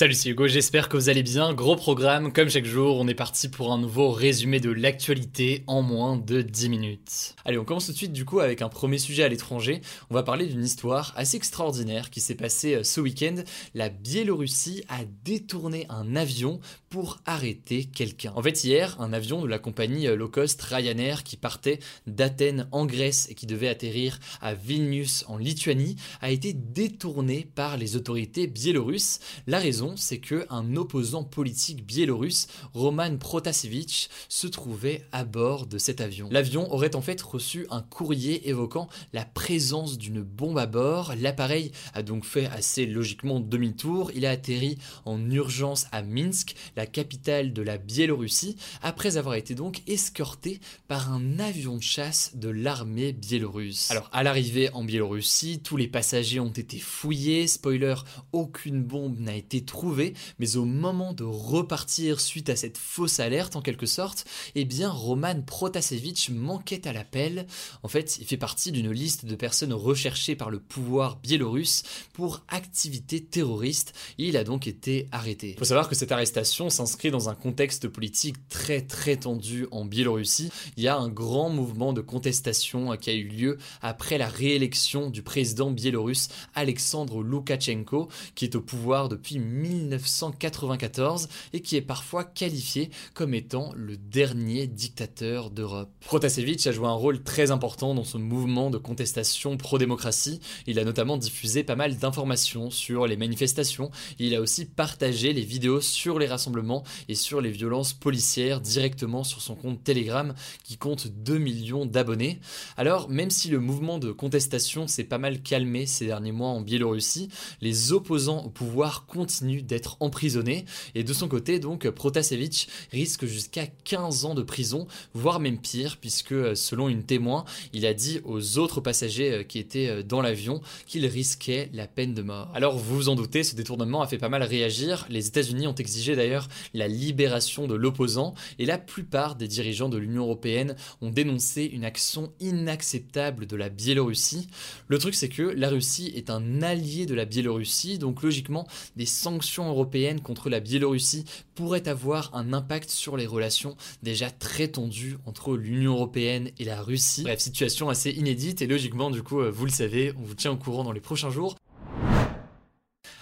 Salut, c'est Hugo, j'espère que vous allez bien. Gros programme, comme chaque jour, on est parti pour un nouveau résumé de l'actualité en moins de 10 minutes. Allez, on commence tout de suite du coup avec un premier sujet à l'étranger. On va parler d'une histoire assez extraordinaire qui s'est passée euh, ce week-end. La Biélorussie a détourné un avion pour arrêter quelqu'un. En fait, hier, un avion de la compagnie euh, low cost Ryanair qui partait d'Athènes en Grèce et qui devait atterrir à Vilnius en Lituanie a été détourné par les autorités biélorusses. La raison, c'est que un opposant politique biélorusse, Roman Protasevich, se trouvait à bord de cet avion. L'avion aurait en fait reçu un courrier évoquant la présence d'une bombe à bord. L'appareil a donc fait assez logiquement demi-tour. Il a atterri en urgence à Minsk, capitale de la Biélorussie, après avoir été donc escorté par un avion de chasse de l'armée biélorusse. Alors à l'arrivée en Biélorussie, tous les passagers ont été fouillés. Spoiler, aucune bombe n'a été trouvée, mais au moment de repartir suite à cette fausse alerte en quelque sorte, eh bien Roman Protasevich manquait à l'appel. En fait, il fait partie d'une liste de personnes recherchées par le pouvoir biélorusse pour activités terroristes. Il a donc été arrêté. Il faut savoir que cette arrestation s'inscrit dans un contexte politique très très tendu en Biélorussie. Il y a un grand mouvement de contestation qui a eu lieu après la réélection du président biélorusse Alexandre Loukachenko, qui est au pouvoir depuis 1994 et qui est parfois qualifié comme étant le dernier dictateur d'Europe. Protasevich a joué un rôle très important dans ce mouvement de contestation pro-démocratie. Il a notamment diffusé pas mal d'informations sur les manifestations. Il a aussi partagé les vidéos sur les rassemblements et sur les violences policières directement sur son compte Telegram qui compte 2 millions d'abonnés. Alors, même si le mouvement de contestation s'est pas mal calmé ces derniers mois en Biélorussie, les opposants au pouvoir continuent d'être emprisonné et de son côté donc Protasevich risque jusqu'à 15 ans de prison, voire même pire puisque selon une témoin, il a dit aux autres passagers euh, qui étaient euh, dans l'avion qu'il risquait la peine de mort. Alors vous vous en doutez, ce détournement a fait pas mal réagir. Les États-Unis ont exigé d'ailleurs la libération de l'opposant et la plupart des dirigeants de l'Union européenne ont dénoncé une action inacceptable de la Biélorussie. Le truc c'est que la Russie est un allié de la Biélorussie, donc logiquement des sanctions européennes contre la Biélorussie pourraient avoir un impact sur les relations déjà très tendues entre l'Union européenne et la Russie. Bref, situation assez inédite et logiquement du coup, euh, vous le savez, on vous tient au courant dans les prochains jours.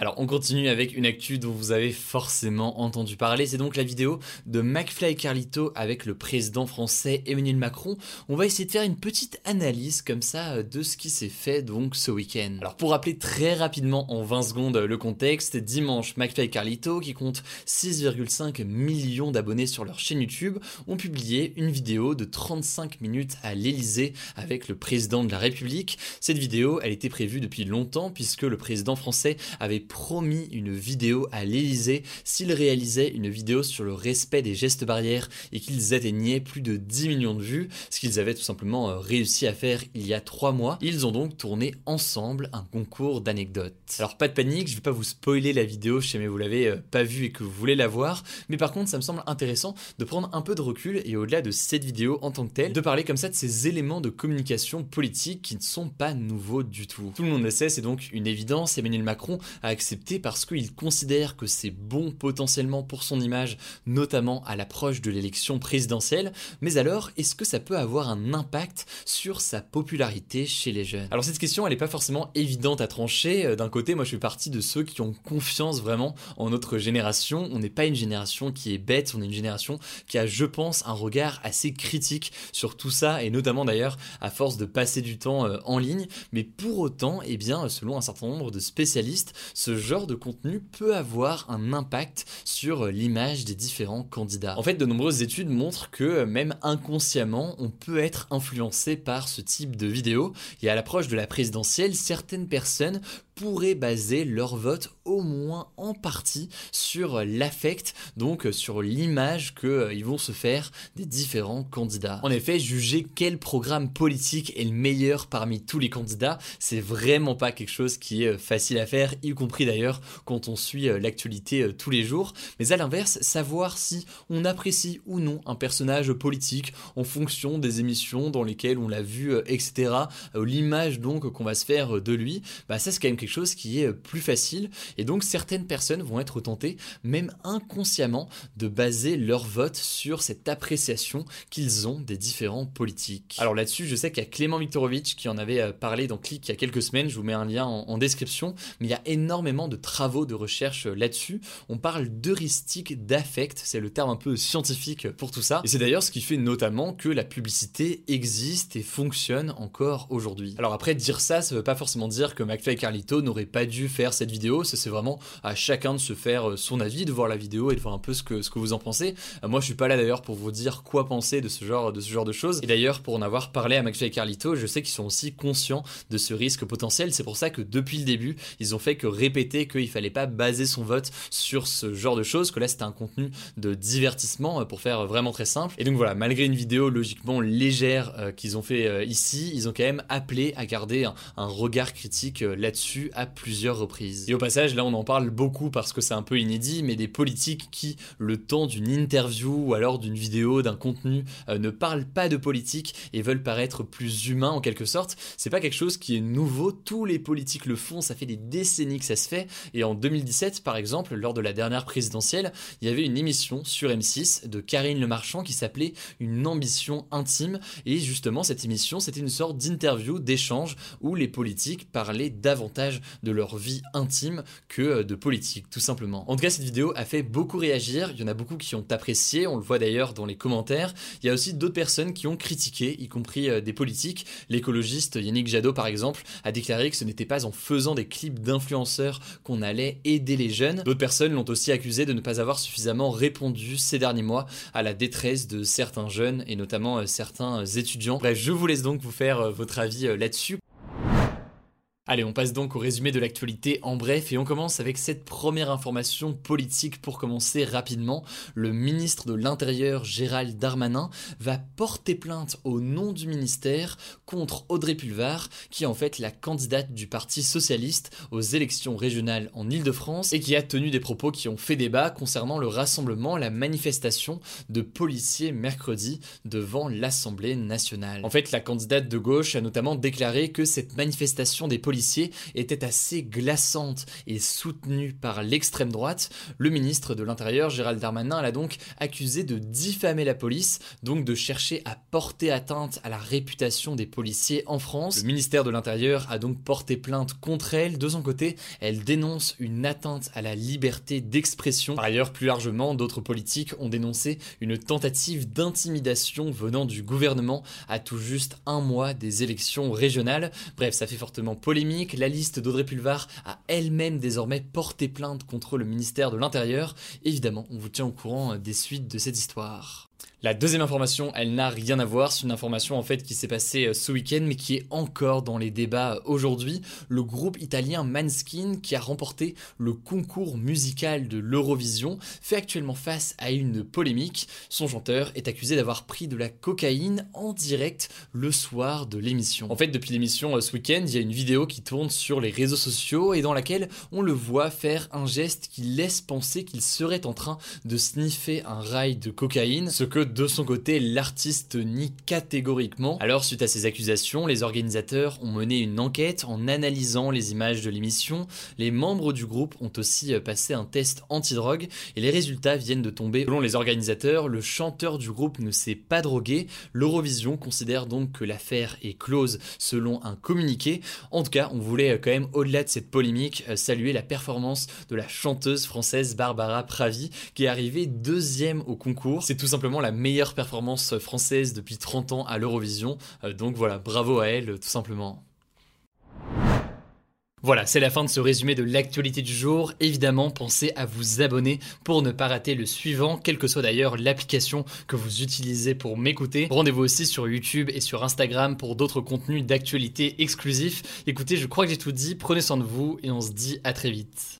Alors on continue avec une actu dont vous avez forcément entendu parler, c'est donc la vidéo de McFly et Carlito avec le président français Emmanuel Macron. On va essayer de faire une petite analyse comme ça euh, de ce qui s'est fait donc ce week-end. Alors pour rappeler très rapidement en 20 secondes le contexte, dimanche McFly et Carlito qui compte 6,5 millions d'abonnés sur leur chaîne YouTube ont publié une vidéo de 35 minutes à l'Elysée avec le président de la République. Cette vidéo, elle était prévue depuis longtemps puisque le président français avait promis une vidéo à l'Elysée s'ils réalisaient une vidéo sur le respect des gestes barrières et qu'ils atteignaient plus de 10 millions de vues, ce qu'ils avaient tout simplement euh, réussi à faire il y a 3 mois. Ils ont donc tourné ensemble un concours d'anecdotes. Alors pas de panique, je vais pas vous spoiler la vidéo, je sais mais vous l'avez euh, pas vue et que vous voulez la voir, mais par contre ça me semble intéressant de prendre un peu de recul et au-delà de cette vidéo en tant que telle, de parler comme ça de ces éléments de communication politique qui ne sont pas nouveaux du tout. Tout le monde le sait, c'est donc une évidence, Emmanuel Macron a accepter parce qu'il considère que c'est bon potentiellement pour son image, notamment à l'approche de l'élection présidentielle. Mais alors, est-ce que ça peut avoir un impact sur sa popularité chez les jeunes? Alors cette question, elle n'est pas forcément évidente à trancher. Euh, d'un côté, moi je fais partie de ceux qui ont confiance vraiment en notre génération. On n'est pas une génération qui est bête, on est une génération qui a, je pense, un regard assez critique sur tout ça, et notamment d'ailleurs à force de passer du temps euh, en ligne. Mais pour autant, eh bien, selon un certain nombre de spécialistes, ce genre de contenu peut avoir un impact sur euh, l'image des différents candidats. En fait, de nombreuses études montrent que euh, même inconsciemment, on peut être influencé par ce type de vidéos. Et à l'approche de la présidentielle, certaines personnes pourraient baser leur vote au moins en partie sur l'affect, donc sur l'image qu'ils euh, vont se faire des différents candidats. En effet, juger quel programme politique est le meilleur parmi tous les candidats, c'est vraiment pas quelque chose qui est euh, facile à faire, y compris d'ailleurs quand on suit euh, l'actualité tous les jours. Mais à l'inverse, savoir si on apprécie ou non un personnage politique en fonction des émissions dans lesquelles on l'a vu, etc., l'image donc qu'on va se faire de lui, bah ça c'est quand même quelque chose qui est euh, plus facile. Et donc certaines personnes vont être tentées, même inconsciemment, de baser leur vote sur cette appréciation qu'ils ont des différents politiques. Alors là-dessus, je sais qu'il y a Clément Viktorovitch qui en avait euh, parlé dans Click il y a quelques semaines, je vous mets un lien en, description, mais il y a énormément de travaux de recherche euh, là-dessus. On parle d'heuristique d'affect, c'est le terme un peu scientifique pour tout ça. Et c'est d'ailleurs ce qui fait notamment que la publicité existe et fonctionne encore aujourd'hui. Alors après, dire ça, ça veut pas forcément dire que McFly et Carlito n'aurait pas dû faire cette vidéo. Ça, c'est vraiment à chacun de se faire euh, son avis, de voir la vidéo et de voir un peu ce que, ce que vous en pensez. Euh, moi, je suis pas là d'ailleurs pour vous dire quoi penser de ce genre de, ce genre de choses. Et d'ailleurs, pour en avoir parlé à McFly et Carlito, je sais qu'ils sont aussi conscients de ce risque potentiel. C'est pour ça que depuis le début, ils ont fait que répéter qu'il fallait pas baser son vote sur ce genre de choses, que là, c'était un contenu de divertissement euh, pour faire vraiment très simple. Et donc voilà, malgré une vidéo logiquement légère qu'ils ont fait ici, ils ont quand même appelé à garder un regard critique là-dessus à plusieurs reprises. Et au passage, là on en parle beaucoup parce que c'est un peu inédit, mais des politiques qui, le temps d'une interview ou alors d'une vidéo, d'un contenu, euh, ne parlent pas de politique et veulent paraître plus humains en quelque sorte, c'est pas quelque chose qui est nouveau, tous les politiques le font, ça fait des décennies que ça fait, et en 2017 par exemple, lors de la dernière présidentielle, il y avait une émission sur M6 de Karine Le Marchand qui s'appelait Une ambition intime, et justement cette émission c'était une sorte d'interview, d'échange, où les politiques parlaient davantage de leur vie intime que euh, de politique, tout simplement. En tout cas, cette vidéo a fait beaucoup réagir. Il y en a beaucoup qui ont apprécié. On le voit d'ailleurs dans les commentaires. Il y a aussi d'autres personnes qui ont critiqué, y compris euh, des politiques. L'écologiste Yannick Jadot, par exemple, a déclaré que ce n'était pas en faisant des clips d'influenceurs qu'on allait aider les jeunes. D'autres personnes l'ont aussi accusé de ne pas avoir suffisamment répondu ces derniers mois à la détresse de certains jeunes et notamment euh, certains étudiants. Bref, je vous laisse donc vous faire votre avis là-dessus. Allez, on passe donc au résumé de l'actualité en bref et on commence avec cette première information politique pour commencer rapidement. Le ministre de l'Intérieur Gérald Darmanin va porter plainte au nom du ministère contre Audrey Pulvar, qui est en fait la candidate du Parti socialiste aux élections régionales en Ile-de-France et qui a tenu des propos qui ont fait débat concernant le rassemblement, la manifestation de policiers mercredi devant l'Assemblée nationale. En fait, la candidate de gauche a notamment déclaré que cette manifestation des policiers était assez glaçante et soutenue par l'extrême droite, le ministre de l'Intérieur, Gérald Darmanin, l'a donc accusé de diffamer la police, donc de chercher à porter atteinte à la réputation des policiers en France. Le ministère de l'Intérieur a donc porté plainte contre elle. De son côté, elle dénonce une atteinte à la liberté d'expression. Par ailleurs, plus largement, d'autres politiques ont dénoncé une tentative d'intimidation venant du gouvernement à tout juste un mois des élections régionales. Bref, ça fait fortement polémique la liste d'Audrey Pulvar a elle-même désormais porté plainte contre le ministère de l'Intérieur. Évidemment, on vous tient au courant des suites de cette histoire. La deuxième information, elle n'a rien à voir, c'est une information en fait qui s'est passée euh, ce week-end mais qui est encore dans les débats euh, aujourd'hui. Le groupe italien Manskin qui a remporté le concours musical de l'Eurovision fait actuellement face à une polémique. Son chanteur est accusé d'avoir pris de la cocaïne en direct le soir de l'émission. En fait, depuis l'émission euh, ce week-end, il y a une vidéo qui tourne sur les réseaux sociaux et dans laquelle on le voit faire un geste qui laisse penser qu'il serait en train de sniffer un rail de cocaïne. Que de son côté, l'artiste nie catégoriquement. Alors, suite à ces accusations, les organisateurs ont mené une enquête en analysant les images de l'émission. Les membres du groupe ont aussi euh, passé un test antidrogue et les résultats viennent de tomber. Selon les organisateurs, le chanteur du groupe ne s'est pas drogué. L'Eurovision considère donc que l'affaire est close selon un communiqué. En tout cas, on voulait euh, quand même, au-delà de cette polémique, euh, saluer la performance de la chanteuse française Barbara Pravi qui est arrivée deuxième au concours. C'est tout simplement la meilleure performance française depuis 30 ans à l'Eurovision. Donc voilà, bravo à elle, tout simplement. Voilà, c'est la fin de ce résumé de l'actualité du jour. Évidemment, pensez à vous abonner pour ne pas rater le suivant, quelle que soit d'ailleurs l'application que vous utilisez pour m'écouter. Rendez-vous aussi sur YouTube et sur Instagram pour d'autres contenus d'actualité exclusifs. Écoutez, je crois que j'ai tout dit, prenez soin de vous et on se dit à très vite.